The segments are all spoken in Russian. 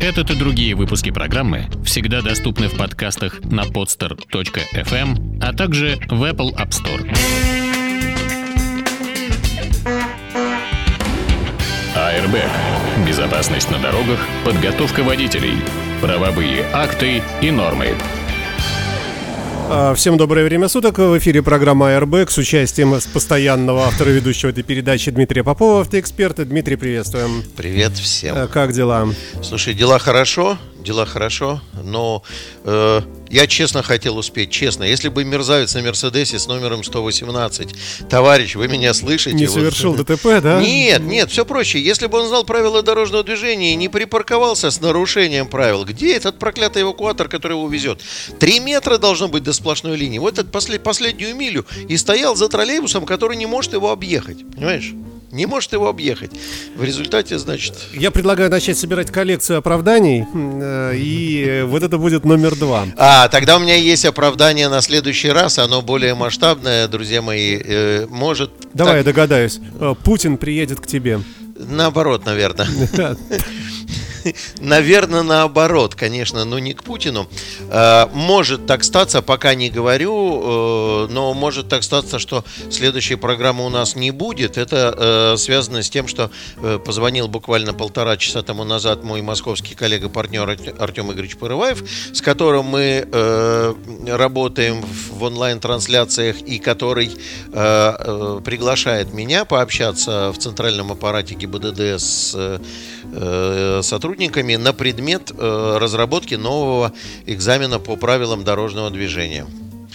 Этот и другие выпуски программы всегда доступны в подкастах на podster.fm, а также в Apple App Store. Airbag. Безопасность на дорогах, подготовка водителей, правовые акты и нормы. А, всем доброе время суток. В эфире программа Airbag с участием постоянного автора ведущего этой передачи Дмитрия Попова, автоэксперта. Дмитрий, приветствуем. Привет всем. А, как дела? Слушай, дела хорошо, дела хорошо, но э, я честно хотел успеть, честно. Если бы мерзавец на Мерседесе с номером 118, товарищ, вы меня слышите? Не совершил вот, ДТП, да? Нет, нет, все проще. Если бы он знал правила дорожного движения и не припарковался с нарушением правил, где этот проклятый эвакуатор, который его везет? Три метра должно быть до сплошной линии. Вот этот послед, последнюю милю и стоял за троллейбусом, который не может его объехать. Понимаешь? не может его объехать. В результате, значит... Я предлагаю начать собирать коллекцию оправданий, э, и вот это будет номер два. А, тогда у меня есть оправдание на следующий раз, оно более масштабное, друзья мои, э, может... Давай так... я догадаюсь. Э, Путин приедет к тебе. Наоборот, наверное. Наверное, наоборот, конечно, но не к Путину. Э, может так статься, пока не говорю, э, но может так статься, что следующей программы у нас не будет. Это э, связано с тем, что позвонил буквально полтора часа тому назад мой московский коллега-партнер Артем Игоревич Порываев, с которым мы работаем в онлайн-трансляциях и который приглашает меня пообщаться в центральном аппарате ГИБДД с сотрудниками сотрудниками на предмет э, разработки нового экзамена по правилам дорожного движения.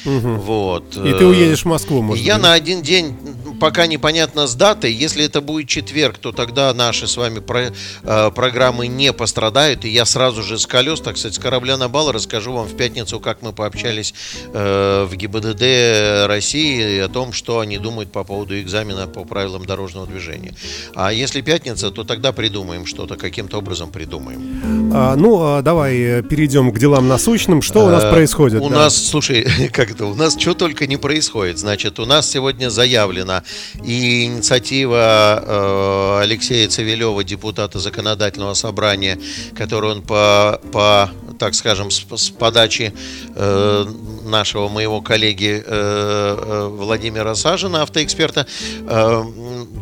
Угу. Вот. И ты уедешь в Москву, может Я быть? на один день пока непонятно с датой. Если это будет четверг, то тогда наши с вами про, э, программы не пострадают. И я сразу же с колес, так сказать, с корабля на бал расскажу вам в пятницу, как мы пообщались э, в ГИБДД России о том, что они думают по поводу экзамена по правилам дорожного движения. А если пятница, то тогда придумаем что-то, каким-то образом придумаем. А, ну, а давай э, перейдем к делам насущным. Что у нас э, происходит? У да? нас, слушай, как это, у нас что только не происходит. Значит, у нас сегодня заявлено и инициатива э, Алексея Цивилева, депутата законодательного собрания, который он по, по так скажем, с, с подачи э, нашего моего коллеги э, э, Владимира Сажина, автоэксперта, э,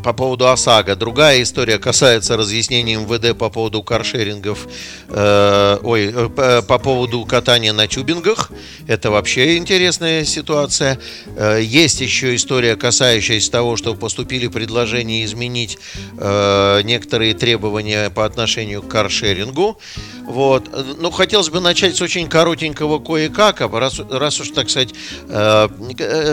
по поводу ОСАГО. Другая история касается разъяснений МВД по поводу каршерингов, э, ой, э, по поводу катания на тюбингах. Это вообще интересная ситуация. Э, есть еще история, касающаяся того, что поступили предложения изменить э, некоторые требования по отношению к каршерингу. Вот. Ну, хотелось бы начать с очень коротенького кое-как, а раз, раз уж, так сказать, э,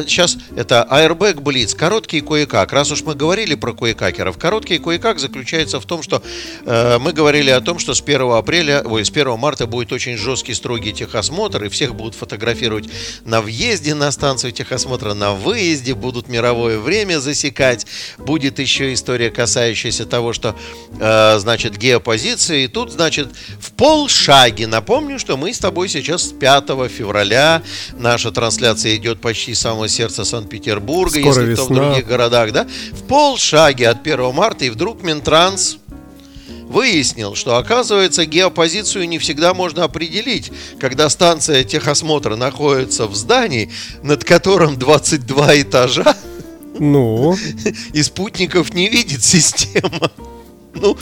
сейчас э, это Airbag Blitz, короткий кое-как. Раз уж мы говорили про кое-какеров, короткий кое-как заключается в том, что э, мы говорили о том, что с 1 апреля, ой, с 1 марта будет очень жесткий, строгий техосмотр, и всех будут фотографировать на въезде на станцию техосмотра, на выезде, будут мировое время засекать. Будет еще история, касающаяся того, что, э, значит, геопозиции. И тут, значит, в полшаге, напомню, что мы с тобой сейчас с 5 февраля, наша трансляция идет почти с самого сердца Санкт-Петербурга, если весна. кто в других городах, да, в полшаге от 1 марта, и вдруг Минтранс выяснил, что оказывается геопозицию не всегда можно определить, когда станция техосмотра находится в здании, над которым 22 этажа. Ну? И спутников не видит система. Ну,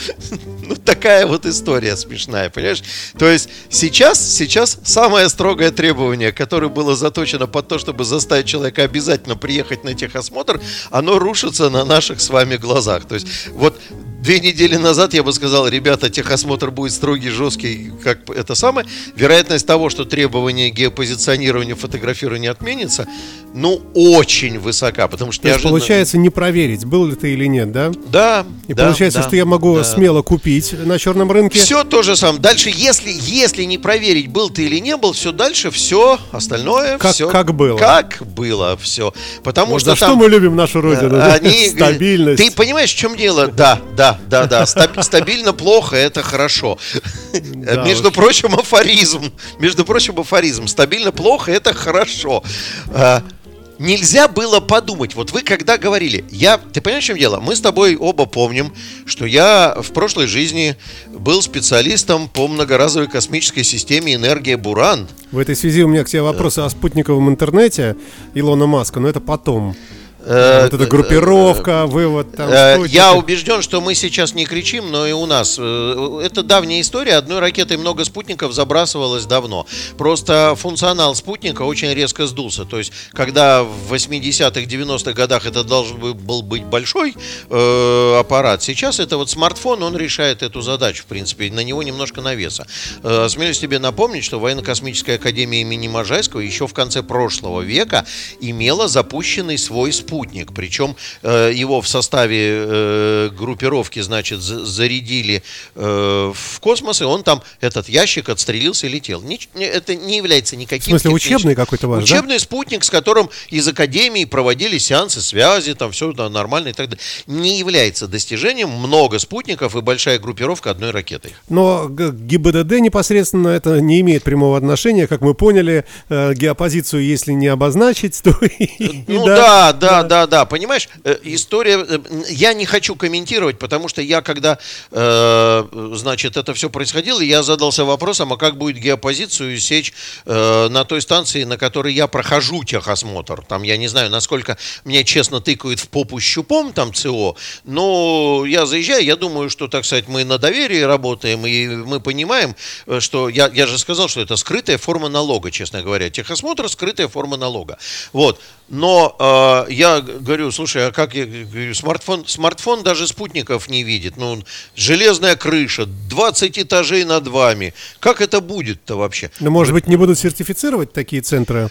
ну, такая вот история смешная, понимаешь? То есть сейчас, сейчас самое строгое требование, которое было заточено под то, чтобы заставить человека обязательно приехать на техосмотр, оно рушится на наших с вами глазах. То есть вот Две недели назад я бы сказал, ребята, техосмотр будет строгий, жесткий, как это самое. Вероятность того, что требование геопозиционирования фотографирования отменится, ну, очень высока, потому что То неожиданно... получается не проверить, был ли ты или нет, да? Да. И да, получается, да, что я могу да. смело купить на черном рынке. Все то же самое. Дальше, если, если не проверить, был ты или не был, все дальше, все остальное, как, все как было. Как было все. Потому вот что за там, что мы любим нашу родину? Они, Стабильность. Ты понимаешь, в чем дело? Да, да, да, да, Стабильно плохо, это хорошо. Между прочим, афоризм. Между прочим, афоризм. Стабильно плохо, это хорошо. А, нельзя было подумать. Вот вы когда говорили, я, ты понимаешь, в чем дело? Мы с тобой оба помним, что я в прошлой жизни был специалистом по многоразовой космической системе «Энергия Буран». В этой связи у меня к тебе вопросы о спутниковом интернете Илона Маска, но это потом. Э, вот эта группировка, вывод там. Э. Я убежден, что мы сейчас не кричим, но и у нас. э, Это давняя история. Одной ракетой много спутников забрасывалось давно. Просто функционал спутника очень резко сдулся. То есть, когда в 80-х, 90-х годах это должен был- быть большой э, аппарат, сейчас это вот смартфон, он решает эту задачу, в принципе. На него немножко навеса. Э, Осмелюсь тебе напомнить, что Военно-космическая академия имени Можайского еще в конце прошлого века имела запущенный свой спутник. Причем э, его в составе э, группировки, значит, за- зарядили э, в космос, и он там, этот ящик, отстрелился и летел. Не- это не является В никаким... смысле, техническим- учебный какой-то ваш, да? Учебный спутник, с которым из академии проводили сеансы связи, там все нормально и так далее. Не является достижением много спутников и большая группировка одной ракетой. Но ГИБДД непосредственно это не имеет прямого отношения, как мы поняли, э, геопозицию, если не обозначить, то Ну и да, да, да, да, понимаешь, э, история, э, я не хочу комментировать, потому что я когда, э, значит, это все происходило, я задался вопросом, а как будет геопозицию сечь э, на той станции, на которой я прохожу техосмотр. Там, я не знаю, насколько мне честно тыкают в попу щупом, там ЦО, но я заезжаю, я думаю, что, так сказать, мы на доверии работаем, и мы понимаем, э, что, я, я же сказал, что это скрытая форма налога, честно говоря. Техосмотр – скрытая форма налога. Вот. Но э, я говорю, слушай, а как я говорю, смартфон, смартфон даже спутников не видит. Ну, железная крыша, 20 этажей над вами. Как это будет-то вообще? Ну, может быть, не будут сертифицировать такие центры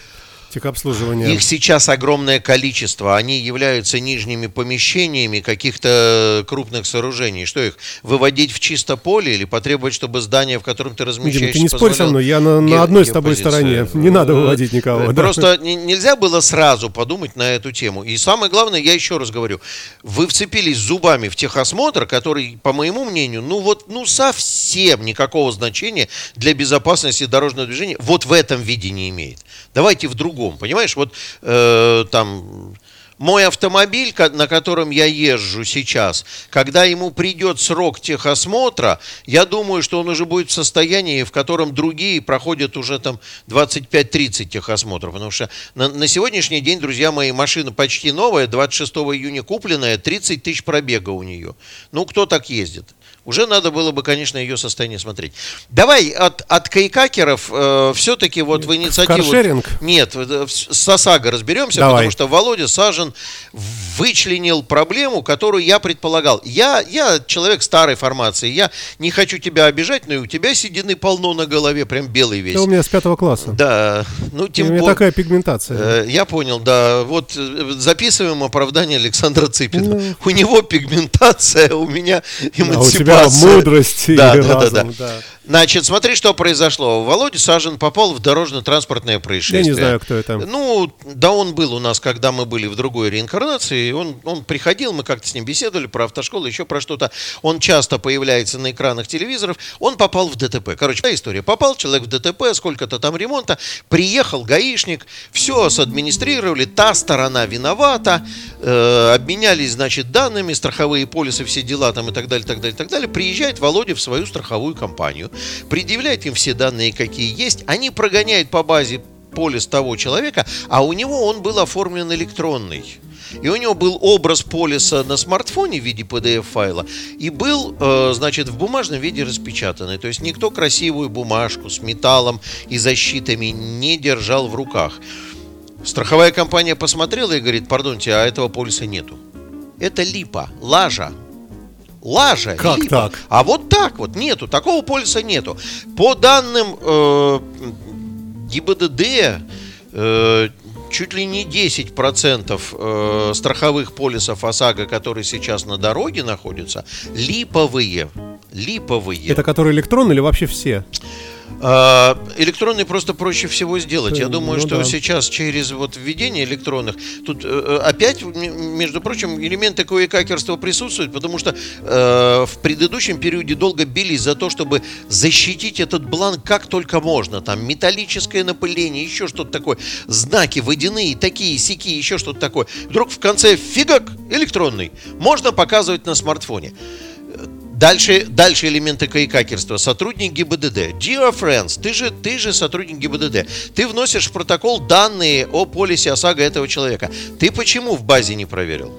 техобслуживания? Их сейчас огромное количество. Они являются нижними помещениями каких-то крупных сооружений. Что их, выводить в чисто поле или потребовать, чтобы здание, в котором ты размещаешься, Дима, ты не спорь со мной, я на, на одной с тобой стороне. Не надо выводить никого. да. Просто не- нельзя было сразу подумать на эту тему. И самое главное, я еще раз говорю, вы вцепились зубами в техосмотр, который, по моему мнению, ну вот, ну совсем никакого значения для безопасности дорожного движения вот в этом виде не имеет. Давайте в другом, понимаешь? Вот э, там мой автомобиль, на котором я езжу сейчас, когда ему придет срок техосмотра, я думаю, что он уже будет в состоянии, в котором другие проходят уже там 25-30 техосмотров. Потому что на, на сегодняшний день, друзья мои, машина почти новая, 26 июня купленная, 30 тысяч пробега у нее. Ну, кто так ездит? Уже надо было бы, конечно, ее состояние смотреть. Давай от, от кайкакеров э, все-таки вот в инициативу... каршеринг? Нет, с ОСАГО разберемся, Давай. потому что Володя Сажен вычленил проблему, которую я предполагал. Я, я человек старой формации, я не хочу тебя обижать, но и у тебя седины полно на голове, прям белый весь. Это у меня с пятого класса. Да, ну у тем меня более. такая пигментация. Э, Я понял, да. Вот э, записываем оправдание Александра Цыпина. Ну. У него пигментация, у меня у эмансипация. Тебя мудрость и Да, да, да, разум, да. да. Значит, смотри, что произошло. Володя Сажин попал в дорожно-транспортное происшествие. Я не знаю, кто это. Ну, да он был у нас, когда мы были в другой реинкарнации. Он, он приходил, мы как-то с ним беседовали про автошколу, еще про что-то. Он часто появляется на экранах телевизоров. Он попал в ДТП. Короче, такая история. Попал человек в ДТП, сколько-то там ремонта. Приехал гаишник, все садминистрировали, та сторона виновата. э, обменялись, значит, данными, страховые полисы, все дела там и так далее, так далее, так далее. Приезжает Володя в свою страховую компанию, предъявляет им все данные, какие есть. Они прогоняют по базе полис того человека, а у него он был оформлен электронный. И у него был образ полиса на смартфоне в виде PDF-файла и был, э, значит, в бумажном виде распечатанный. То есть никто красивую бумажку с металлом и защитами не держал в руках. Страховая компания посмотрела и говорит, пардонте, а этого полиса нету. Это липа, лажа. Лажа. Как липа. так? А вот так вот нету, такого полиса нету. По данным э, ГИБДД, э, чуть ли не 10% э, страховых полисов ОСАГО, которые сейчас на дороге находятся, липовые. Липовые. Это который электрон или вообще все? Электронный просто проще всего сделать. Я думаю, ну, что да. сейчас через вот введение электронных тут э, опять, м- между прочим, элементы кое-какерства присутствуют, потому что э, в предыдущем периоде долго бились за то, чтобы защитить этот бланк как только можно. Там металлическое напыление, еще что-то такое, знаки водяные, такие, сики, еще что-то такое. Вдруг в конце фигак электронный можно показывать на смартфоне. Дальше, дальше элементы кайкакерства. Сотрудник ГИБДД. Dear friends, ты же, ты же сотрудник ГИБДД. Ты вносишь в протокол данные о полисе ОСАГО этого человека. Ты почему в базе не проверил?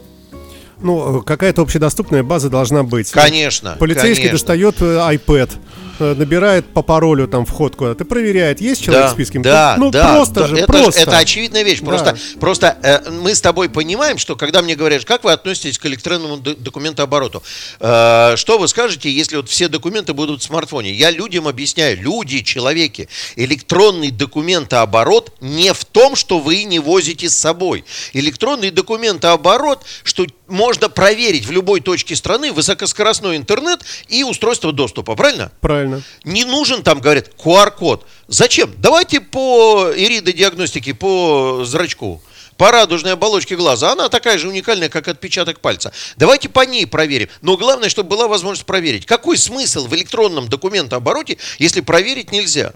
Ну, какая-то общедоступная база должна быть. Конечно. Полицейский конечно. достает э, iPad, э, набирает по паролю там вход куда-то, проверяет, есть человек Да, в списке. да, ну, да, просто да, же, это, просто. это очевидная вещь. Да. Просто, просто э, мы с тобой понимаем, что когда мне говорят, как вы относитесь к электронному документообороту, э, что вы скажете, если вот все документы будут в смартфоне? Я людям объясняю, люди, человеки, электронный документооборот не в том, что вы не возите с собой. Электронный документооборот, что можно проверить в любой точке страны высокоскоростной интернет и устройство доступа, правильно? Правильно. Не нужен там, говорят, QR-код. Зачем? Давайте по иридодиагностике, по зрачку. По радужной оболочке глаза. Она такая же уникальная, как отпечаток пальца. Давайте по ней проверим. Но главное, чтобы была возможность проверить. Какой смысл в электронном документообороте, если проверить нельзя?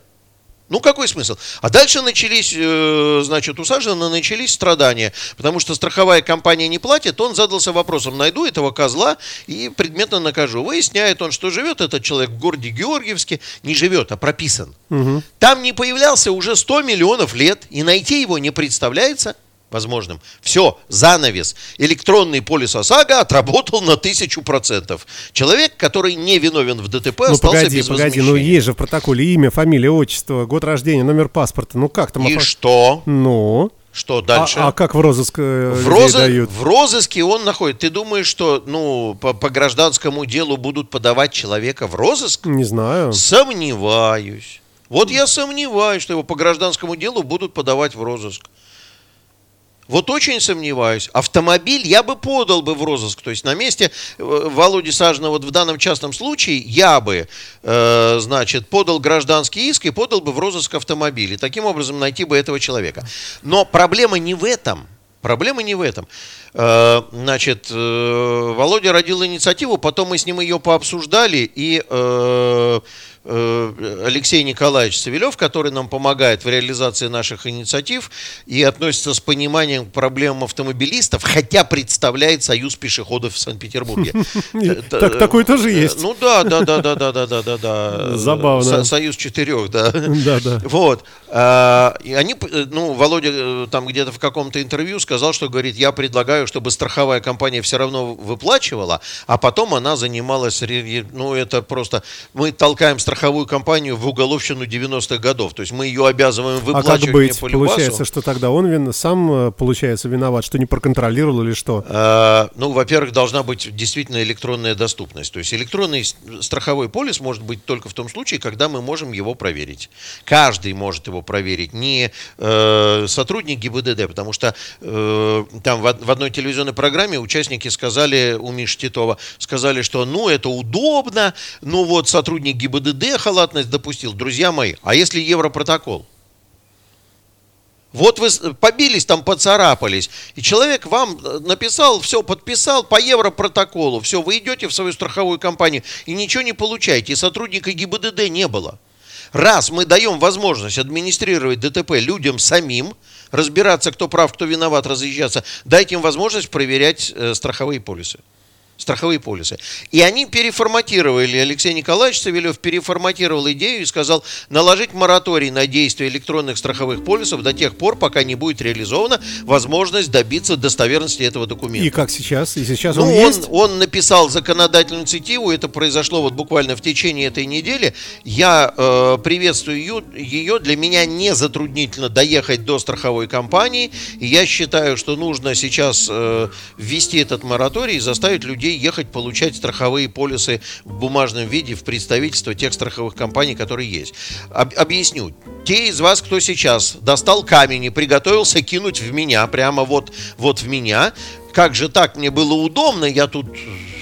Ну, какой смысл? А дальше начались, э, значит, у Сажина начались страдания, потому что страховая компания не платит, он задался вопросом, найду этого козла и предметно накажу. Выясняет он, что живет этот человек в городе Георгиевске, не живет, а прописан. Там не появлялся уже 100 миллионов лет, и найти его не представляется возможным. Все, занавес. Электронный полис ОСАГО отработал на тысячу процентов. Человек, который не виновен в ДТП, Ну, остался погоди, без погоди, ну возмещения. есть же в протоколе имя, фамилия, отчество, год рождения, номер паспорта. Ну как там? И офо- что? Ну, Что а, дальше? а как в розыск э, в, розы- дают? в розыске он находит. Ты думаешь, что ну по, по гражданскому делу будут подавать человека в розыск? Не знаю. Сомневаюсь. Вот я сомневаюсь, что его по гражданскому делу будут подавать в розыск. Вот очень сомневаюсь. Автомобиль я бы подал бы в розыск. То есть на месте э, Володи Сажина вот в данном частном случае я бы, э, значит, подал гражданский иск и подал бы в розыск автомобиль. И таким образом найти бы этого человека. Но проблема не в этом. Проблема не в этом. Э, Значит, э, Володя родил инициативу, потом мы с ним ее пообсуждали, и э, Алексей Николаевич Савелев, который нам помогает в реализации наших инициатив и относится с пониманием к проблемам автомобилистов, хотя представляет Союз пешеходов в Санкт-Петербурге. Так- такой тоже есть. Ну да, да, да, да, да, да, да, да, да. Забавно. Со- Союз четырех, да. Да, да. Вот. А, они, ну, Володя там где-то в каком-то интервью сказал, что, говорит, я предлагаю, чтобы страховая компания все равно выплачивала, а потом она занималась, ну, это просто, мы толкаем страховую компанию в уголовщину 90-х годов, то есть мы ее обязываем А выплачивать как быть? Получается, что тогда он вин, сам, э, получается, виноват, что не проконтролировал или что? А, Ну, во-первых, должна быть действительно электронная доступность. То есть электронный страховой полис может быть только в том случае, когда мы можем его проверить. Каждый может его проверить, не э, сотрудник ГИБДД, потому что э, там в, в одной телевизионной программе участники сказали, у Миши Титова, сказали, что ну это удобно, ну вот сотрудник ГИБДД халатность допустил. Друзья мои, а если Европротокол? Вот вы побились там, поцарапались, и человек вам э, написал, все, подписал по европротоколу, все, вы идете в свою страховую компанию и ничего не получаете, и сотрудника ГИБДД не было. Раз мы даем возможность администрировать ДТП людям самим, разбираться, кто прав, кто виноват, разъезжаться, дайте им возможность проверять э, страховые полисы страховые полисы. И они переформатировали, Алексей Николаевич Савелев переформатировал идею и сказал наложить мораторий на действие электронных страховых полисов до тех пор, пока не будет реализована возможность добиться достоверности этого документа. И как сейчас? И сейчас Ну, он, он, есть? он написал законодательную инициативу, это произошло вот буквально в течение этой недели. Я э, приветствую ее, ее, для меня не затруднительно доехать до страховой компании, и я считаю, что нужно сейчас э, ввести этот мораторий и заставить людей ехать получать страховые полисы в бумажном виде в представительство тех страховых компаний, которые есть. Об- объясню. Те из вас, кто сейчас достал камень и приготовился кинуть в меня, прямо вот, вот в меня, как же так, мне было удобно, я тут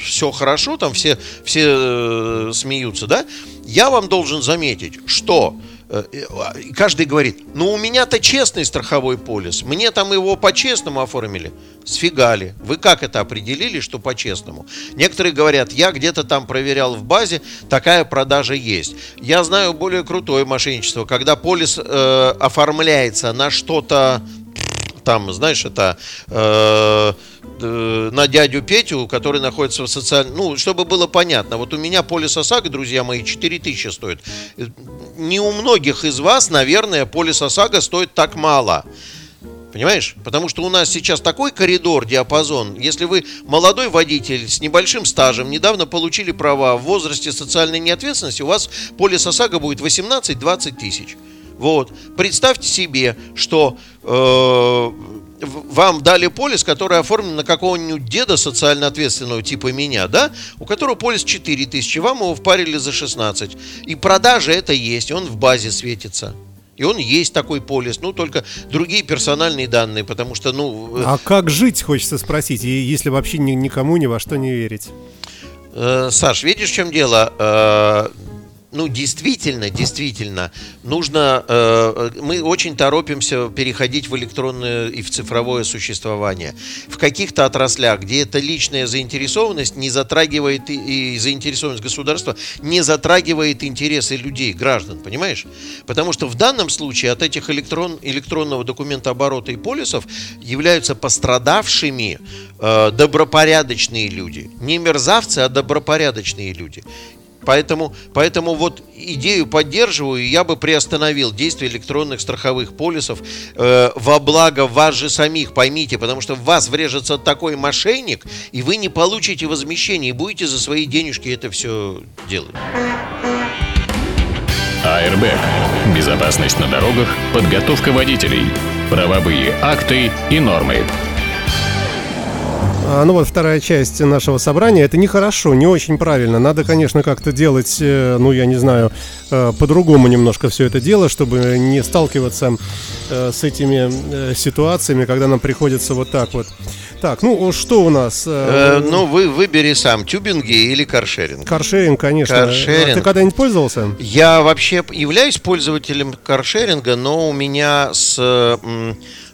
все хорошо, там все, все э, смеются, да? Я вам должен заметить, что Э, а, каждый говорит, ну у меня-то честный страховой полис, мне там его по-честному оформили. Сфигали. Вы как это определили, что по-честному? Некоторые говорят, я где-то там проверял в базе, такая продажа есть. Я знаю более крутое мошенничество, когда полис э, оформляется на что-то там, знаешь, это э, э, на дядю Петю, который находится в социальном... Ну, чтобы было понятно, вот у меня полис ОСАГО, друзья мои, 4000 стоит. Не у многих из вас, наверное, полис ОСАГО стоит так мало. Понимаешь? Потому что у нас сейчас такой коридор, диапазон. Если вы молодой водитель с небольшим стажем, недавно получили права в возрасте социальной неответственности, у вас полис ОСАГО будет 18-20 тысяч. Вот. Представьте себе, что э, вам дали полис, который оформлен на какого-нибудь деда социально ответственного типа меня, да, у которого полис 4 тысячи, вам его впарили за 16. И продажа это есть, он в базе светится. И он есть такой полис, ну только другие персональные данные, потому что, ну... Э, а как жить, хочется спросить, если вообще никому ни во что не верить? Э, Саш, видишь, в чем дело? Ну, действительно, действительно, нужно, э, мы очень торопимся переходить в электронное и в цифровое существование. В каких-то отраслях, где эта личная заинтересованность не затрагивает и, и заинтересованность государства не затрагивает интересы людей, граждан, понимаешь? Потому что в данном случае от этих электрон, электронного документа оборота и полисов являются пострадавшими э, добропорядочные люди. Не мерзавцы, а добропорядочные люди. Поэтому, поэтому вот идею поддерживаю, я бы приостановил действие электронных страховых полисов э, во благо вас же самих, поймите, потому что в вас врежется такой мошенник, и вы не получите возмещение, и будете за свои денежки это все делать. АРБ. Безопасность на дорогах, подготовка водителей, правовые акты и нормы. А, ну вот вторая часть нашего собрания. Это нехорошо, не очень правильно. Надо, конечно, как-то делать, э, ну я не знаю, э, по-другому немножко все это дело, чтобы не сталкиваться э, с этими ситуациями, когда нам приходится вот так вот. Так, ну что у нас? Э, ну вы выбери сам, тюбинги или каршеринг. Каршеринг, конечно. Каршеринг. А ты когда-нибудь пользовался? Я вообще являюсь пользователем каршеринга, но у меня с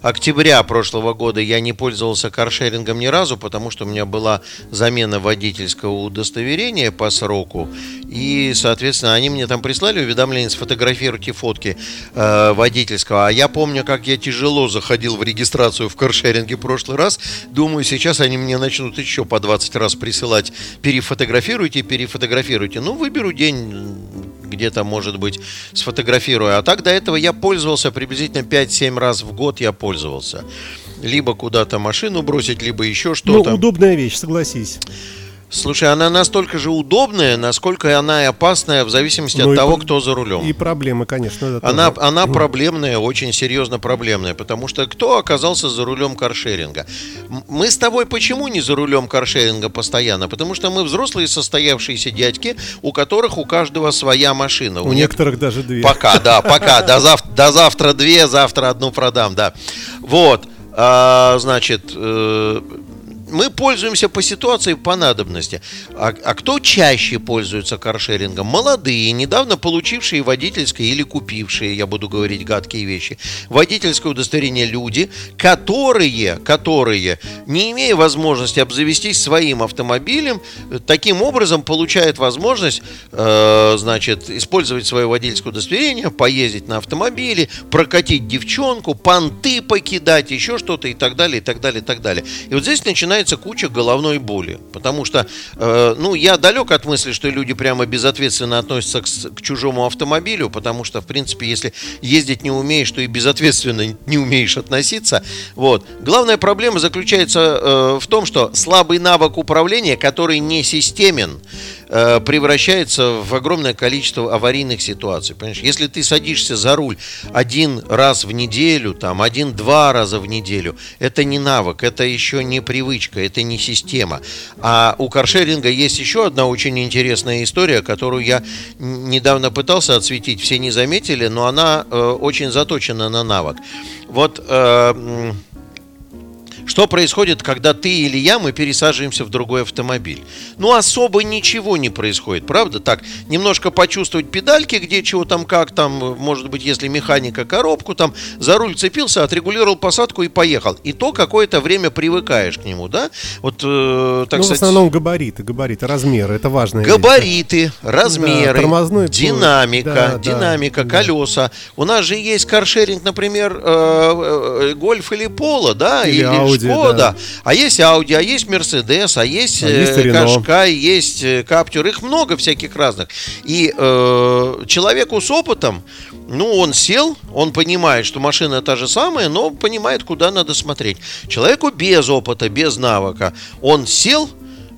октября прошлого года я не пользовался каршерингом ни разу, потому что у меня была замена водительского удостоверения по сроку. И, соответственно, они мне там прислали уведомление, сфотографируйте фотки э, водительского. А я помню, как я тяжело заходил в регистрацию в каршеринге в прошлый раз. Думаю, сейчас они мне начнут еще по 20 раз присылать. Перефотографируйте, перефотографируйте. Ну, выберу день где-то, может быть, сфотографирую. А так до этого я пользовался приблизительно 5-7 раз в год я пользовался. Либо куда-то машину бросить, либо еще что-то. Ну, удобная вещь, согласись. Слушай, она настолько же удобная, насколько она и опасная в зависимости ну от того, кто за рулем. И проблемы, конечно. Она, она проблемная, очень серьезно проблемная, потому что кто оказался за рулем каршеринга? Мы с тобой почему не за рулем каршеринга постоянно? Потому что мы взрослые состоявшиеся дядьки, у которых у каждого своя машина. У, у некоторых даже две. Пока, да, пока. До завтра, до завтра две, завтра одну продам, да. Вот. А, значит, э, мы пользуемся по ситуации, по надобности. А, а кто чаще пользуется каршерингом? Молодые, недавно получившие водительское или купившие, я буду говорить гадкие вещи, водительское удостоверение люди, которые, которые, не имея возможности обзавестись своим автомобилем, таким образом получают возможность, э, значит, использовать свое водительское удостоверение, поездить на автомобиле, прокатить девчонку, понты покидать, еще что-то и так далее, и так далее, и так далее. И вот здесь начинается начинается куча головной боли. Потому что, э, ну, я далек от мысли, что люди прямо безответственно относятся к, к чужому автомобилю, потому что, в принципе, если ездить не умеешь, то и безответственно не умеешь относиться. Вот. Главная проблема заключается э, в том, что слабый навык управления, который не системен, Э, превращается в огромное количество аварийных ситуаций. Понимаешь? Если ты садишься за руль один раз в неделю, там, один-два раза в неделю, это не навык, это еще не привычка, это не система. А у каршеринга есть еще одна очень интересная история, которую я недавно пытался отсветить, все не заметили, но она э, очень заточена на навык. Вот э, Что происходит, когда ты или я, мы пересаживаемся в другой автомобиль? Ну, особо ничего не происходит, правда? Так, немножко почувствовать педальки, где чего там, как там, может быть, если механика коробку, там, за руль цепился, отрегулировал посадку и поехал. И то какое-то время привыкаешь к нему, да? Вот, э, так ну, сказать... в основном габариты, габариты, размеры, это важно. Габариты, вещь, размеры, да, динамика, да, динамика, да, колеса. У нас же есть каршеринг, например, э, э, гольф или поло, да, или, или Audi, Шкода, да. а есть Audi, а есть Mercedes, а есть, а есть э, есть Каптюр, их много всяких разных. И э, человеку с опытом, ну, он сел, он понимает, что машина та же самая, но понимает, куда надо смотреть. Человеку без опыта, без навыка, он сел,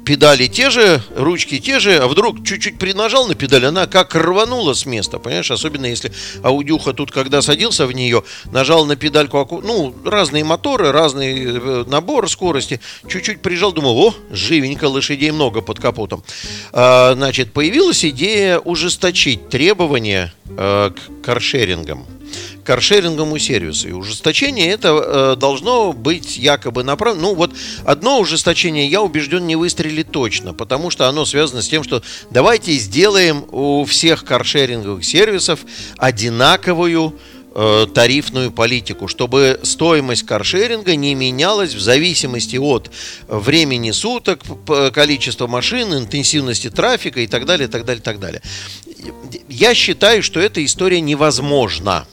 педали те же, ручки те же, а вдруг чуть-чуть принажал на педаль, она как рванула с места, понимаешь? Особенно если аудюха тут, когда садился в нее, нажал на педальку, ну, разные моторы, разный э, набор скорости, чуть-чуть прижал, думал, о, живенько, лошадей много под капотом. А, значит, появилась идея ужесточить требования а, к каршерингам каршеринговому сервису. И ужесточение это э, должно быть якобы направлено. Ну вот одно ужесточение, я убежден, не выстрелит точно, потому что оно связано с тем, что давайте сделаем у всех каршеринговых сервисов одинаковую э, тарифную политику, чтобы стоимость каршеринга не менялась в зависимости от времени суток, количества машин, интенсивности трафика и так далее, так далее, так далее. Я считаю, что эта история невозможна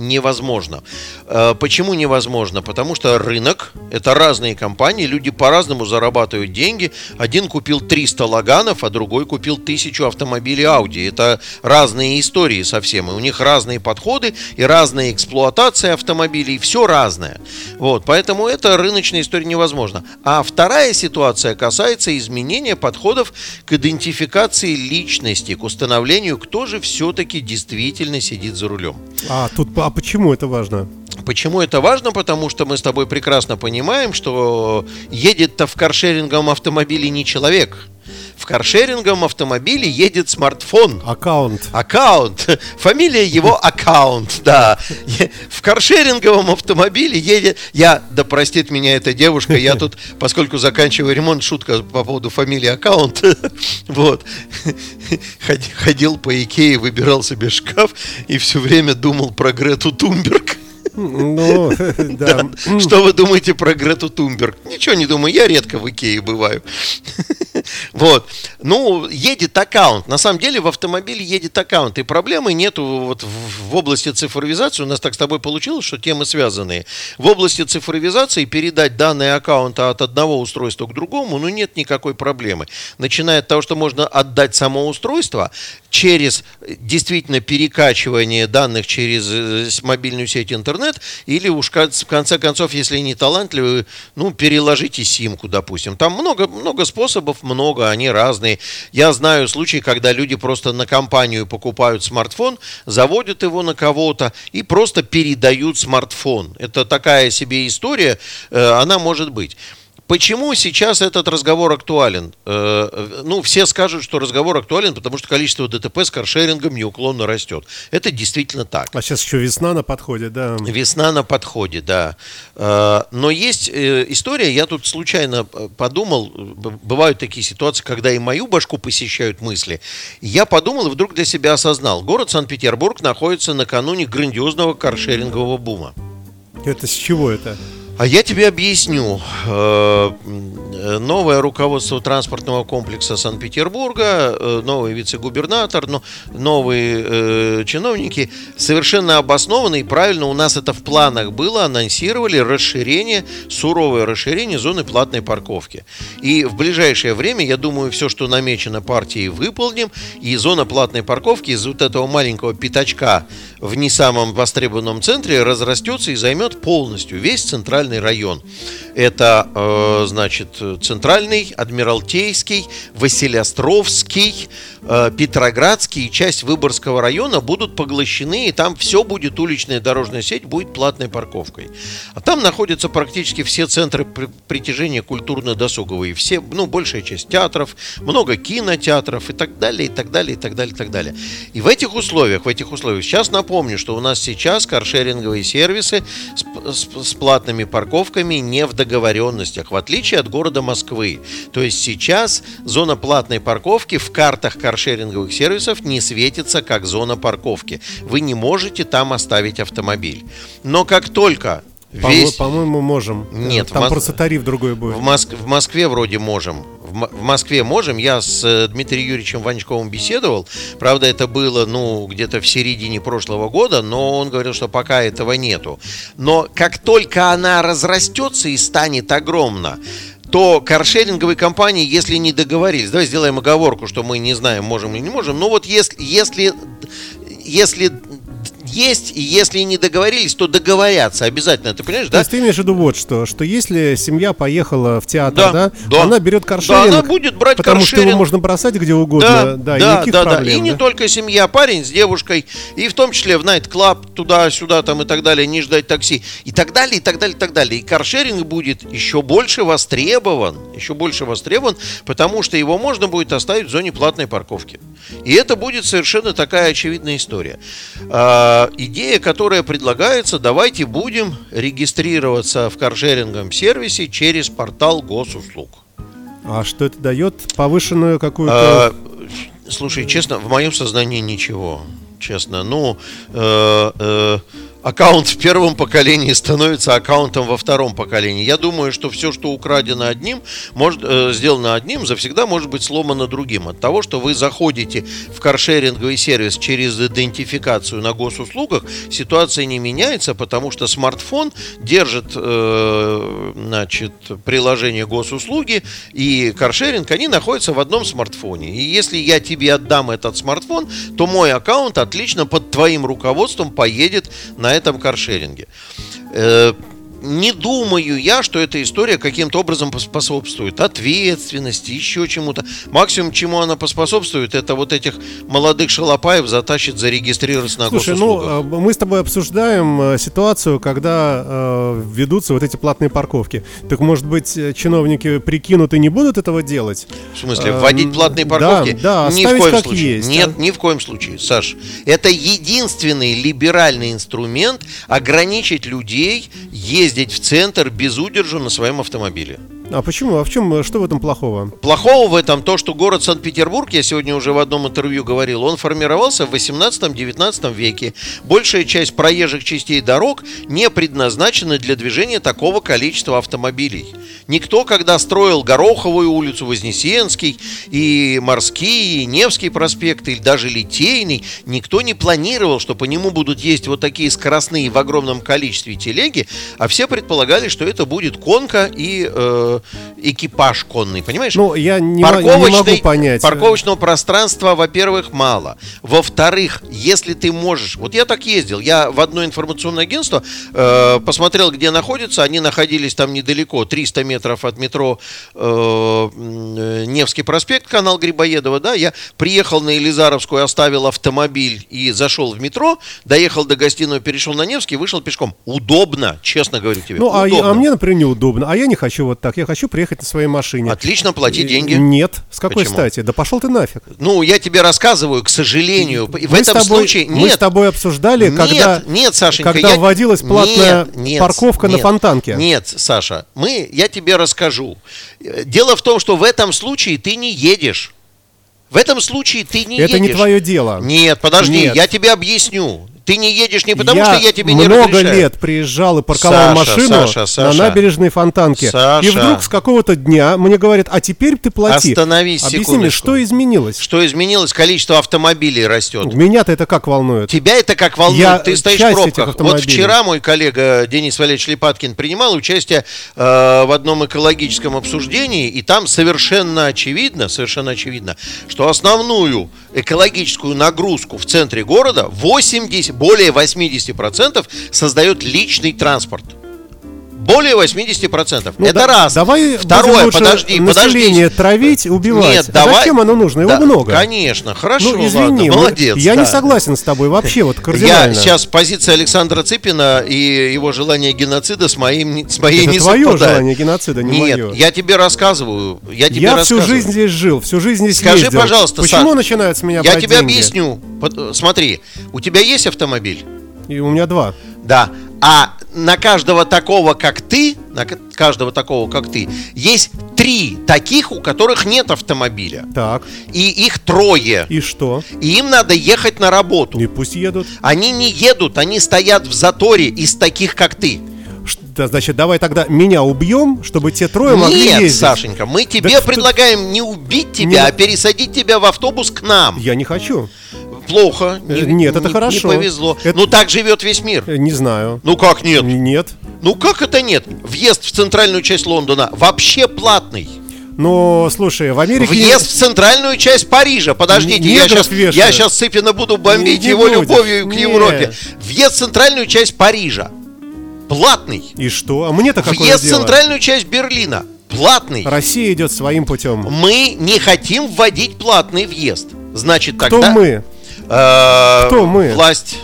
невозможно. Э, почему невозможно? Потому что рынок, это разные компании, люди по-разному зарабатывают деньги. Один купил 300 лаганов, а другой купил 1000 автомобилей Audi. Это разные истории совсем. И у них разные подходы и разная эксплуатация автомобилей. Все разное. Вот, поэтому это рыночная история невозможно. А вторая ситуация касается изменения подходов к идентификации личности, к установлению, кто же все-таки действительно сидит за рулем. А, тут а почему это важно? Почему это важно? Потому что мы с тобой прекрасно понимаем, что едет-то в каршеринговом автомобиле не человек, в каршеринговом автомобиле едет смартфон. Аккаунт. Аккаунт. Фамилия его аккаунт, да. В каршеринговом автомобиле едет... Я, да простит меня эта девушка, я тут, поскольку заканчиваю ремонт, шутка по поводу фамилии аккаунт. Вот. Ходил по Икее, выбирал себе шкаф и все время думал про Грету Тумберг. Ну, да. Что вы думаете про Грету Тумберг? Ничего не думаю, я редко в Икее бываю. Вот. Ну, едет аккаунт. На самом деле в автомобиле едет аккаунт. И проблемы нету вот в области цифровизации. У нас так с тобой получилось, что темы связанные. В области цифровизации передать данные аккаунта от одного устройства к другому, ну, нет никакой проблемы. Начиная от того, что можно отдать само устройство, через действительно перекачивание данных через э, мобильную сеть интернет, или уж в конце концов, если не талантливый, ну, переложите симку, допустим. Там много, много способов, много, они разные. Я знаю случаи, когда люди просто на компанию покупают смартфон, заводят его на кого-то и просто передают смартфон. Это такая себе история, э, она может быть. Почему сейчас этот разговор актуален? Э, ну, все скажут, что разговор актуален, потому что количество ДТП с каршерингом неуклонно растет. Это действительно так. А сейчас еще весна на подходе, да? Весна на подходе, да. Э, но есть э, история, я тут случайно подумал, бывают такие ситуации, когда и мою башку посещают мысли. Я подумал и вдруг для себя осознал. Город Санкт-Петербург находится накануне грандиозного каршерингового бума. Это с чего это? А я тебе объясню. Э, новое руководство транспортного комплекса Санкт-Петербурга, э, новый вице-губернатор, новые э, чиновники совершенно обоснованно и правильно у нас это в планах было, анонсировали расширение, суровое расширение зоны платной парковки. И в ближайшее время, я думаю, все, что намечено партией, выполним. И зона платной парковки из вот этого маленького пятачка в не самом востребованном центре разрастется и займет полностью весь центральный центральный район. Это, э, значит, центральный, Адмиралтейский, Василиостровский, Петроградский и часть Выборгского района будут поглощены, и там все будет, уличная дорожная сеть будет платной парковкой. А там находятся практически все центры притяжения культурно-досуговые, все, ну, большая часть театров, много кинотеатров и так далее, и так далее, и так далее, и так далее. И в этих условиях, в этих условиях, сейчас напомню, что у нас сейчас каршеринговые сервисы с, с платными парковками не в договоренностях, в отличие от города Москвы. То есть сейчас зона платной парковки в картах каршеринговых сервисов не светится как зона парковки. Вы не можете там оставить автомобиль. Но как только Весь... По-моему, можем. Нет, там Мос... просто тариф другой будет. В, Моск... в Москве вроде можем. В, в Москве можем. Я с э, Дмитрием Юрьевичем Ванчковым беседовал. Правда, это было, ну, где-то в середине прошлого года, но он говорил, что пока этого нету. Но как только она разрастется и станет огромна, то каршеринговые компании, если не договорились, давай сделаем оговорку, что мы не знаем, можем или не можем, но вот если, если, если есть, и если не договорились, то договорятся обязательно, ты понимаешь, то да? То есть ты имеешь в виду вот что, что если семья поехала в театр, да, да, да. она берет каршеринг, да, она будет брать потому каршеринг. что его можно бросать где угодно, да, да, да, и да, проблем, да. И да? не только семья, парень с девушкой, и в том числе в найт-клаб, туда-сюда там и так далее, не ждать такси, и так далее, и так далее, и так далее. И каршеринг будет еще больше востребован, еще больше востребован, потому что его можно будет оставить в зоне платной парковки. И это будет совершенно такая очевидная история. А, идея, которая предлагается, давайте будем регистрироваться в каршеринговом сервисе через портал госуслуг. А что это дает? Повышенную какую-то... А, слушай, честно, в моем сознании ничего. Честно. Ну, э, э, аккаунт в первом поколении становится аккаунтом во втором поколении. Я думаю, что все, что украдено одним, может, э, сделано одним, завсегда может быть сломано другим. От того, что вы заходите в каршеринговый сервис через идентификацию на госуслугах, ситуация не меняется, потому что смартфон держит э, значит, приложение госуслуги и каршеринг, они находятся в одном смартфоне. И если я тебе отдам этот смартфон, то мой аккаунт отлично под твоим руководством поедет на на этом каршеринге. Э, не думаю я, что эта история каким-то образом поспособствует ответственности, еще чему-то. Максимум, чему она поспособствует, это вот этих молодых шалопаев затащит зарегистрироваться на Слушай, ну, а, мы с тобой обсуждаем э, ситуацию, когда э, ведутся вот эти платные парковки. Так, может быть, э, чиновники прикинут и не будут этого делать? В смысле, вводить эм, платные парковки? Да, да, ни в коем случае. Есть, Нет, а? ни в коем случае, Саш. Это единственный либеральный инструмент ограничить людей ездить ездить в центр без удержу на своем автомобиле. А почему? А в чем, что в этом плохого? Плохого в этом то, что город Санкт-Петербург, я сегодня уже в одном интервью говорил, он формировался в 18-19 веке. Большая часть проезжих частей дорог не предназначена для движения такого количества автомобилей. Никто, когда строил Гороховую улицу, Вознесенский, и Морский, и Невский проспект, или даже Литейный, никто не планировал, что по нему будут есть вот такие скоростные в огромном количестве телеги, а все предполагали, что это будет конка и э, экипаж конный, понимаешь? Ну, я не, не могу понять. Парковочного пространства, во-первых, мало. Во-вторых, если ты можешь... Вот я так ездил. Я в одно информационное агентство э, посмотрел, где находится. Они находились там недалеко, 300 метров от метро э, Невский проспект, канал Грибоедова. Да, я приехал на Елизаровскую, оставил автомобиль и зашел в метро, доехал до гостиного, перешел на Невский, вышел пешком. Удобно, честно говорю тебе. Ну, а, а мне, например, неудобно. А я не хочу вот так. Я хочу приехать на своей машине. Отлично, плати деньги. Нет. С какой Почему? стати? Да пошел ты нафиг. Ну, я тебе рассказываю, к сожалению. Мы в этом тобой, случае... Нет. Мы с тобой обсуждали, нет, когда, нет, Сашенька, когда я... вводилась платная нет, нет, парковка нет, на фонтанке. Нет, Саша, мы, я тебе расскажу. Дело в том, что в этом случае ты не едешь. В этом случае ты не Это едешь. не твое дело. Нет, подожди, Нет. я тебе объясню. Ты не едешь не потому, я что я тебе не много лет приезжал и парковал Саша, машину Саша, Саша, на набережной Фонтанке. Саша. И вдруг с какого-то дня мне говорят, а теперь ты плати. Остановись Объясни секундочку. мне, что изменилось? Что изменилось? Количество автомобилей растет. Меня-то это как волнует? Тебя это как волнует? Я ты стоишь в пробках. Вот вчера мой коллега Денис Валерьевич Липаткин принимал участие э, в одном экологическом обсуждении, и там совершенно очевидно, совершенно очевидно, что основную экологическую нагрузку в центре города 80, более 80% создает личный транспорт. Более 80%. Ну, Это да, раз. Давай Второе, подожди, население подожди. травить, убивать. Нет, а давай, зачем оно нужно? Его да, много. Конечно, хорошо, ну, извини, ладно, молодец. Я да. не согласен с тобой вообще, вот кардинально. Я сейчас позиция Александра Цыпина и его желание геноцида с, моим, с моей Это не твое совпадает. желание геноцида, не Нет, мое. я тебе рассказываю. Я, тебе я рассказываю. всю жизнь здесь жил, всю жизнь здесь Скажи, ездил. пожалуйста, Почему Саш, начинают с меня Я тебе деньги? объясню. Смотри, у тебя есть автомобиль? И у меня два. Да. А на каждого такого, как ты, на каждого такого, как ты, есть три таких, у которых нет автомобиля. Так, И их трое. и что? И им надо ехать на работу. И пусть едут. Они не едут, они стоят в заторе из таких, как ты. Да, значит, давай тогда меня убьем, чтобы те трое могли Нет, ездить. Сашенька, мы тебе что- предлагаем не убить тебя, Не- а пересадить тебя в автобус к нам. Я не хочу. Плохо. Э, нет, это не- хорошо. Не повезло. Это- Ну так живет весь мир. Э, Не знаю. Ну как нет? Нет. Ну как это нет? Въезд в центральную часть Лондона вообще платный. Но, слушай, в Америке... Въезд в центральную часть Парижа. Подождите, я сейчас, вешают. я сейчас Сыпина буду бомбить Не- не его будешь. любовью к Не. Европе. Въезд в центральную часть Парижа. Платный. И что? А мне-то какое Въезд в дело? центральную часть Берлина. Платный. Россия идет своим путем. Мы не хотим вводить платный въезд. Значит, Кто тогда... мы? Э, Кто мы? Власть.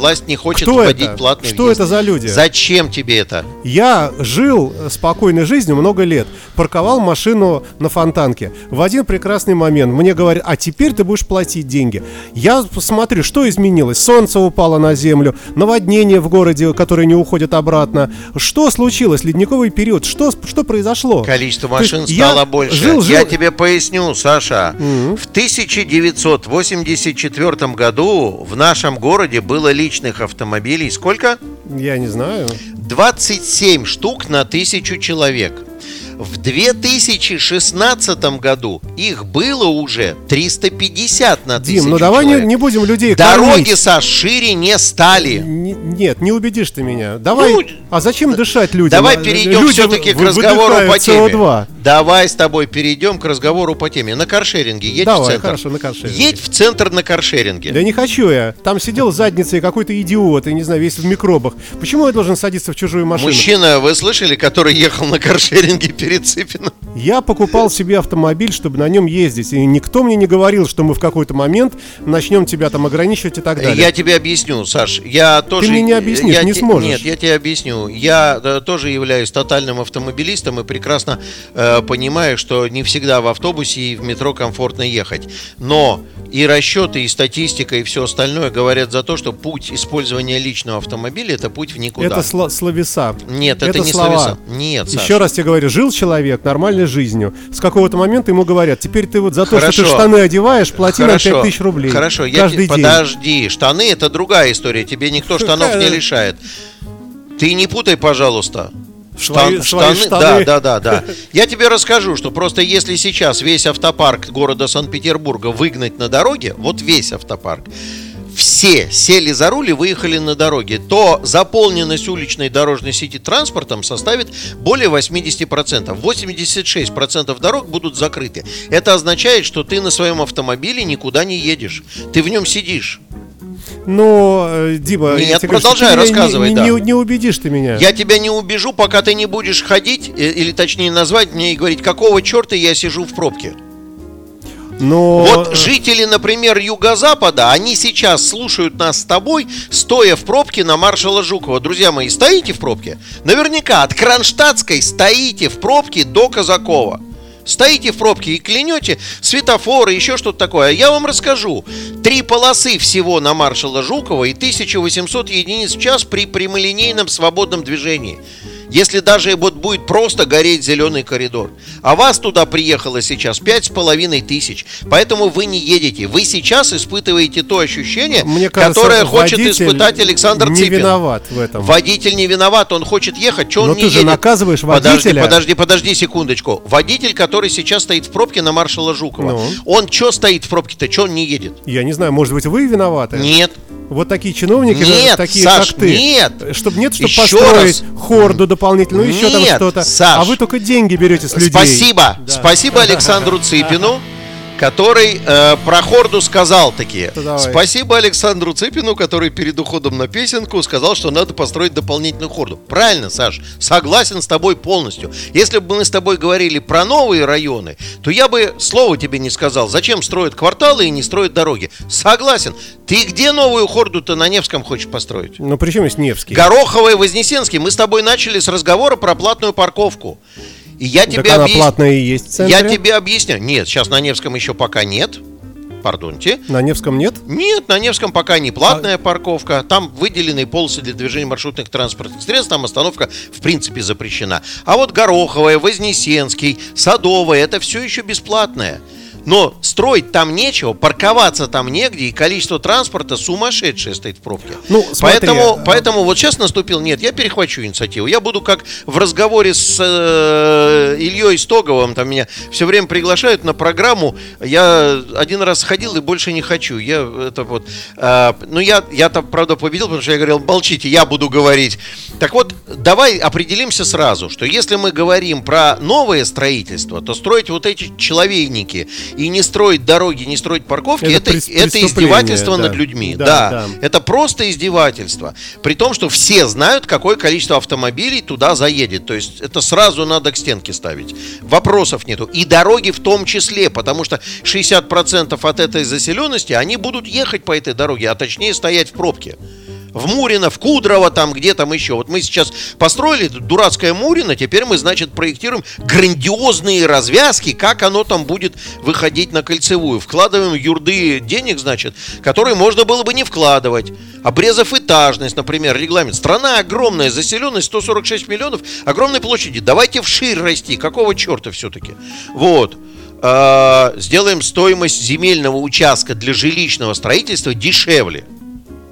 Власть не хочет Кто вводить это? платный Что въезд. это за люди? Зачем тебе это? Я жил спокойной жизнью много лет. Парковал машину на фонтанке. В один прекрасный момент мне говорят, а теперь ты будешь платить деньги. Я посмотрю, что изменилось. Солнце упало на землю, наводнение в городе, которое не уходит обратно. Что случилось? Ледниковый период. Что, что произошло? Количество То есть машин я стало больше. Жил, жил... Я тебе поясню, Саша. В 1984 году в нашем городе было личных автомобилей сколько? Я не знаю. 27 штук на тысячу человек. В 2016 году их было уже 350 на тысячу Дим, ну давай не, человек. не будем людей Дороги, кормить. Саш, шире не стали. Не- нет, не убедишь ты меня. Давай. Ну, а зачем дышать людям? Давай перейдем люди все-таки к разговору по теме. CO2. Давай с тобой перейдем к разговору по теме. На каршеринге едь в Давай, центр. хорошо, на каршеринге. Едь в центр на каршеринге. Да не хочу я. Там сидел задницей какой-то идиот, и не знаю, весь в микробах. Почему я должен садиться в чужую машину? Мужчина, вы слышали, который ехал на каршеринге перед Цыпиным? Я покупал себе автомобиль, чтобы на нем ездить. И никто мне не говорил, что мы в какой-то момент начнем тебя там ограничивать и так далее. Я тебе объясню, Саш. Я тоже. мне не объяснишь, я не сможешь. Нет, я тебе объясню. Я э, тоже являюсь тотальным автомобилистом и прекрасно э, понимаю, что не всегда в автобусе и в метро комфортно ехать. Но и расчеты, и статистика, и все остальное говорят за то, что путь использования личного автомобиля это путь в никуда. Это сла- словеса. Нет, это, не слова. словеса. Нет, Саш. Еще раз тебе говорю, жил человек нормальной жизнью. С какого-то момента ему говорят, теперь ты вот за то, что Хорошо. ты штаны одеваешь, плати нам Хорошо, 5000 рублей. Хорошо, я каждый те- день. подожди, штаны это другая история, тебе никто штанов не лишает. Ты не путай, пожалуйста. Свои- свои штаны. Да, да, да, да. Я тебе расскажу, что просто если сейчас весь автопарк города Санкт-Петербурга выгнать на дороге, вот весь автопарк, все сели за руль и выехали на дороге, то заполненность уличной дорожной сети транспортом составит более 80%. 86% дорог будут закрыты. Это означает, что ты на своем автомобиле никуда не едешь. Ты в нем сидишь. Но, э, Дима, Нет, говорю, продолжай меня рассказывай, не, да. не- не убедишь ты меня. Я тебя не убежу, пока ты не будешь ходить, э, или точнее назвать мне и говорить, какого черта я сижу в пробке. Но... Вот жители, например, Юго-Запада, они сейчас слушают нас с тобой, стоя в пробке на маршала Жукова. Друзья мои, стоите в пробке? Наверняка от Кронштадтской стоите в пробке до Казакова. Стоите в пробке и клянете светофоры, еще что-то такое. Я вам расскажу. Три полосы всего на маршала Жукова и 1800 единиц в час при прямолинейном свободном движении. Если даже вот будет просто гореть зеленый коридор. А вас туда приехало сейчас пять с половиной тысяч. Поэтому вы не едете. Вы сейчас испытываете то ощущение, Мне кажется, которое хочет испытать Александр не Цыпин. виноват в этом. Водитель не виноват, он хочет ехать, что он Но не ты же едет? наказываешь Подожди, водителя. подожди, подожди секундочку. Водитель, который сейчас стоит в пробке на маршала Жукова, Ну? он что стоит в пробке-то, что он не едет? Я не знаю, может быть, вы виноваты? Нет. Вот такие чиновники, Нет, такие Саш, как ты. нет. Чтобы нет, чтобы Еще построить раз. хорду дополнительную, еще там Нет, что-то. Саш. А вы только деньги берете с людей. Спасибо. Да. Спасибо Александру Цыпину, который э, про Хорду сказал такие. Давай. Спасибо Александру Цыпину, который перед уходом на песенку сказал, что надо построить дополнительную Хорду. Правильно, Саш, согласен с тобой полностью. Если бы мы с тобой говорили про новые районы, то я бы слова тебе не сказал. Зачем строят кварталы и не строят дороги? Согласен. Ты где новую Хорду-то на Невском хочешь построить? Ну, при чем есть Невский? Гороховый и Вознесенский. Мы с тобой начали с разговора про платную парковку. И я Так тебе она объяс- платная и есть в центре. я тебе объясню. Нет, сейчас на Невском еще пока нет. Пардонте. На Невском нет? Нет, на Невском пока не платная а... парковка. Там выделенные полосы для движения маршрутных транспортных средств. Там остановка в принципе запрещена. А вот Гороховая, Вознесенский, Садовая, это все еще бесплатное. Но строить там нечего, парковаться там негде, и количество транспорта сумасшедшее стоит в пробке. Ну, смотри, поэтому, а... поэтому вот сейчас наступил, нет, я перехвачу инициативу. Я буду как в разговоре с э, Ильей Стоговым, там меня все время приглашают на программу. Я один раз ходил и больше не хочу. Я это вот, э, ну я, я там, правда, победил, потому что я говорил, молчите, я буду говорить. Так вот, давай определимся сразу, что если мы говорим про новое строительство, то строить вот эти человейники и не строить дороги, не строить парковки, это, это, это издевательство да. над людьми. Да, да. да, это просто издевательство. При том, что все знают, какое количество автомобилей туда заедет. То есть это сразу надо к стенке ставить. Вопросов нету. И дороги в том числе, потому что 60% от этой заселенности, они будут ехать по этой дороге, а точнее стоять в пробке в Мурино, в Кудрово, там где там еще. Вот мы сейчас построили дурацкое Мурино, теперь мы, значит, проектируем грандиозные развязки, как оно там будет выходить на кольцевую. Вкладываем юрды денег, значит, которые можно было бы не вкладывать. Обрезав этажность, например, регламент. Страна огромная, заселенность 146 миллионов, огромной площади. Давайте вширь расти. Какого черта все-таки? Вот а, сделаем стоимость земельного участка для жилищного строительства дешевле.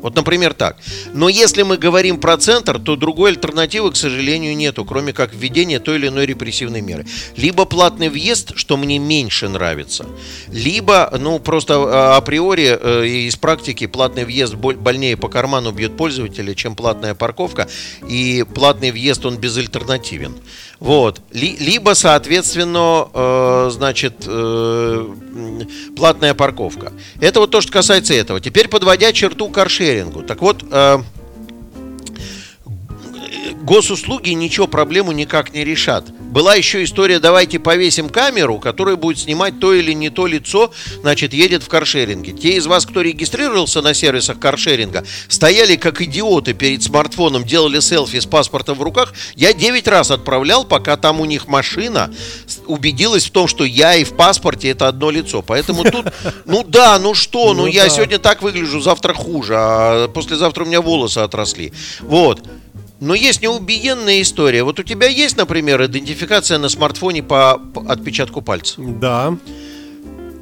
Вот, например, так. Но если мы говорим про центр, то другой альтернативы, к сожалению, нету, кроме как введения той или иной репрессивной меры. Либо платный въезд, что мне меньше нравится, либо, ну, просто а, априори э, из практики платный въезд больнее по карману бьет пользователя, чем платная парковка, и платный въезд, он безальтернативен. Вот. Либо, соответственно, э, значит, э, платная парковка. Это вот то, что касается этого. Теперь подводя черту каршерингу. Так вот, э, госуслуги ничего проблему никак не решат. Была еще история, давайте повесим камеру, которая будет снимать то или не то лицо, значит, едет в каршеринге. Те из вас, кто регистрировался на сервисах каршеринга, стояли как идиоты перед смартфоном, делали селфи с паспортом в руках. Я 9 раз отправлял, пока там у них машина убедилась в том, что я и в паспорте это одно лицо. Поэтому тут, ну да, ну что, ну, ну я да. сегодня так выгляжу, завтра хуже, а послезавтра у меня волосы отросли. Вот. Но есть неубиенная история. Вот у тебя есть, например, идентификация на смартфоне по, отпечатку пальца? Да.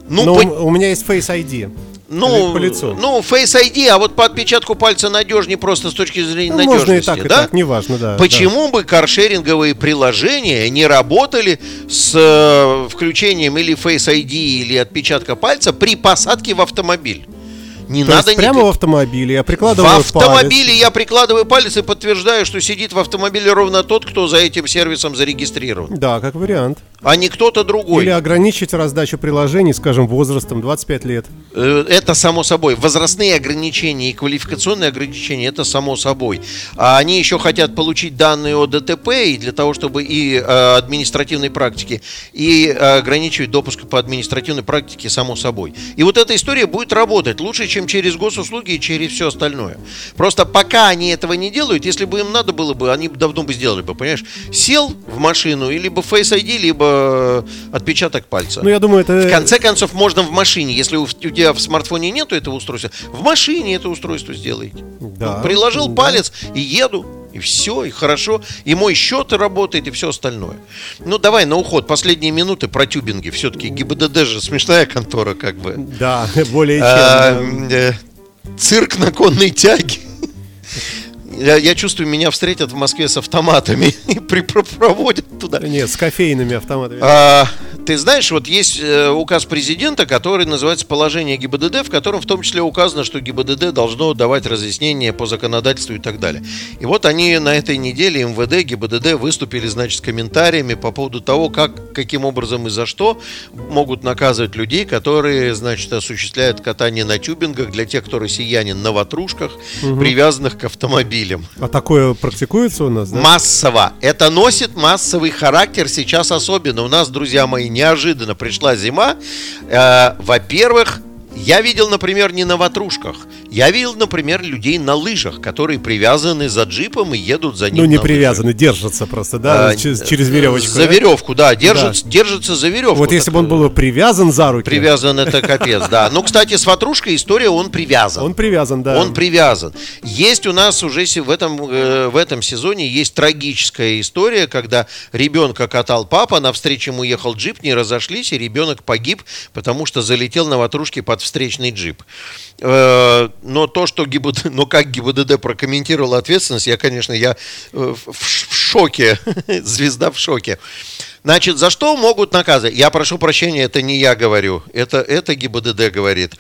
Ну, Но по... у меня есть Face ID. Ну, по лицу. ну, Face ID, а вот по отпечатку пальца надежнее просто с точки зрения ну, надежности. Можно и так, и да? так, неважно, да. Почему да. бы каршеринговые приложения не работали с э, включением или Face ID, или отпечатка пальца при посадке в автомобиль? Не То надо есть прямо в автомобиле я прикладываю В автомобиле палец. я прикладываю палец и подтверждаю, что сидит в автомобиле ровно тот, кто за этим сервисом зарегистрирован. Да, как вариант. А не кто-то другой. Или ограничить раздачу приложений, скажем, возрастом 25 лет. Э, это само собой. Возрастные ограничения и квалификационные ограничения, это само собой. А они еще хотят получить данные о ДТП и для того, чтобы и э, административной практики, и э, ограничивать допуск по административной практике, само собой. И вот эта история будет работать лучше, чем через госуслуги и через все остальное. Просто пока они этого не делают, если бы им надо было бы, они давно бы сделали бы, понимаешь? Сел в машину, и либо Face ID, либо отпечаток пальца. Ну, я думаю, это... В конце концов, можно в машине, если у тебя в смартфоне нету этого устройства, в машине это устройство сделайте. Да. Приложил да. палец и еду. И все, и хорошо. И мой счет работает, и все остальное. Ну, давай на уход. Последние минуты про тюбинги. Все-таки ГИБДД же смешная контора, как бы. Да, более а, чем. Э, цирк на конной тяге. Я, я чувствую, меня встретят в Москве с автоматами и проводят туда. Нет, с кофейными автоматами. А, ты знаешь, вот есть э, указ президента, который называется «Положение ГИБДД», в котором в том числе указано, что ГИБДД должно давать разъяснения по законодательству и так далее. И вот они на этой неделе, МВД, ГИБДД, выступили, значит, с комментариями по поводу того, как, каким образом и за что могут наказывать людей, которые, значит, осуществляют катание на тюбингах для тех, кто россиянин, на ватрушках, угу. привязанных к автомобилям. А такое практикуется у нас, да? Массово. Это носит массовый характер сейчас особенно. У нас, друзья мои, неожиданно пришла зима. Э, во-первых, я видел, например, не на ватрушках. Я видел, например, людей на лыжах, которые привязаны за джипом и едут за ним. Ну, не привязаны, держатся просто, да, А, через, через веревочку. За да? веревку, да, держится, держится за веревку. Вот если бы он был привязан за руки. Привязан это капец, да. Ну, кстати, с ватрушкой история, он привязан. Он привязан, да. Он привязан. Есть у нас уже в этом, э, в этом сезоне есть трагическая история, когда ребенка катал папа, навстречу ему ехал джип, не разошлись, и ребенок погиб, потому что залетел на ватрушке под встречный джип. Э, Но то, что ГИБДД, но как ГИБДД прокомментировал ответственность, я, конечно, я э, в шоке, звезда в шоке. Значит, за что могут наказывать? Я прошу прощения, это не я говорю, это, это ГИБДД говорит.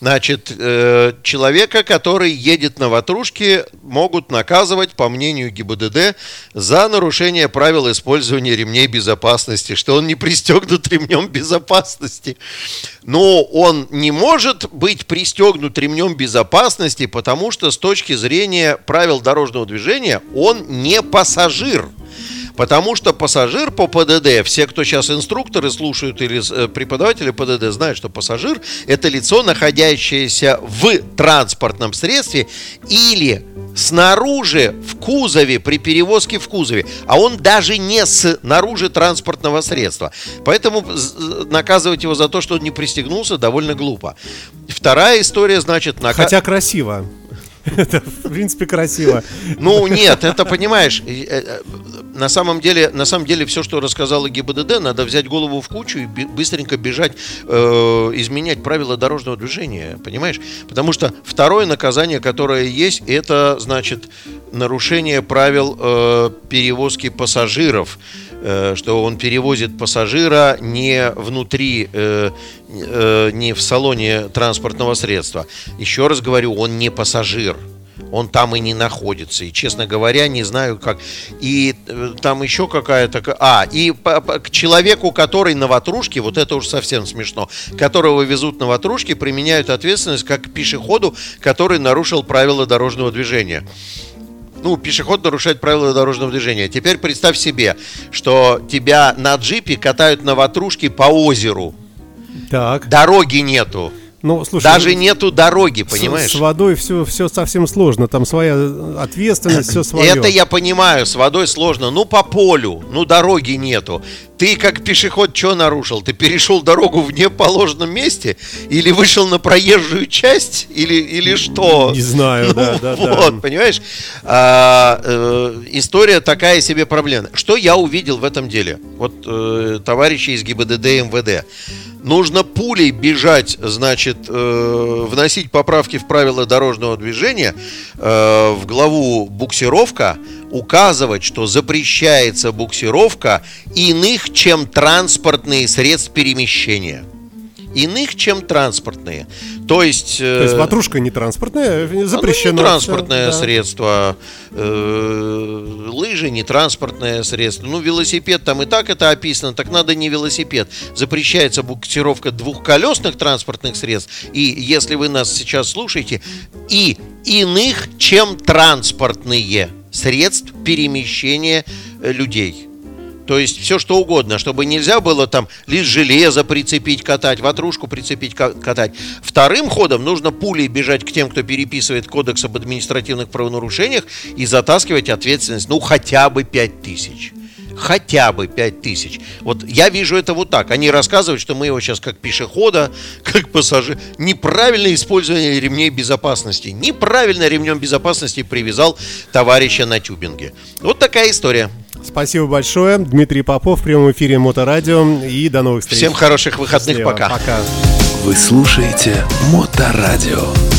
Значит, э, человека, который едет на ватрушке, могут наказывать, по мнению ГИБДД, за нарушение правил использования ремней безопасности, что он не пристегнут ремнем безопасности. Но он не может быть пристегнут ремнем безопасности, потому что с точки зрения правил дорожного движения он не пассажир. Потому что пассажир по ПДД, все, кто сейчас инструкторы слушают или э, преподаватели ПДД, знают, что пассажир – это лицо, находящееся в транспортном средстве или снаружи в кузове, при перевозке в кузове, а он даже не снаружи транспортного средства. Поэтому з- наказывать его за то, что он не пристегнулся, довольно глупо. Вторая история, значит, нака- Хотя красиво. Это, в принципе, красиво. Ну нет, это понимаешь, э, э, на самом деле, на самом деле все, что рассказала ГИБДД, надо взять голову в кучу и быстренько бежать, э, изменять правила дорожного движения, понимаешь? Потому что второе наказание, которое есть, это значит нарушение правил э, перевозки пассажиров что он перевозит пассажира не внутри, э, э, не в салоне транспортного средства. Еще раз говорю, он не пассажир. Он там и не находится. И, честно говоря, не знаю как. И э, там еще какая-то... ка- А, и по- по- к человеку, который на ватрушке, вот это уж совсем смешно, которого везут на ватрушке, применяют ответственность как к пешеходу, который нарушил правила дорожного движения ну, пешеход нарушает правила дорожного движения. Теперь представь себе, что тебя на джипе катают на ватрушке по озеру. Так. Дороги нету. Ну, слушай, Даже ну, нету дороги, с- понимаешь? С, водой все, все совсем сложно. Там своя ответственность, все свое. Это я понимаю, с водой сложно. Ну, по полю, ну, дороги нету. Ты как пешеход что нарушил? Ты перешел дорогу в неположенном месте? Или вышел на проезжую часть? Или, или что? Не знаю, Ну, да, да, да. вот, понимаешь? А, э, история такая себе проблема. Что я увидел в этом деле? Вот э, товарищи из ГИБДД и МВД. Нужно пулей бежать, значит, э, вносить поправки в правила дорожного движения э, в главу буксировка, указывать, что запрещается буксировка иных, чем транспортные средства перемещения. Иных, чем транспортные. То есть... То есть э, ватрушка не транспортная, запрещено. оно не транспортное да. средство, э, лыжи не транспортное средство. Ну, велосипед там и так это описано, так надо не велосипед. Запрещается буксировка двухколесных транспортных средств. И если вы нас сейчас слушаете, и иных, чем транспортные средств перемещения э, людей. То есть все что угодно, чтобы нельзя было там лишь железо прицепить, катать, ватрушку прицепить, ка- катать. Вторым ходом нужно пулей бежать к тем, кто переписывает кодекс об административных правонарушениях и затаскивать ответственность, ну, хотя бы 5 тысяч. Хотя бы 5 тысяч. Вот я вижу это вот так. Они рассказывают, что мы его сейчас как пешехода, как пассажир. Неправильное использование ремней безопасности. Неправильно ремнем безопасности привязал товарища на тюбинге. Вот такая история. Спасибо большое. Дмитрий Попов в прямом эфире Моторадио. И до новых встреч. Всем хороших выходных. Счастливо. Пока. Пока. Вы слушаете Моторадио.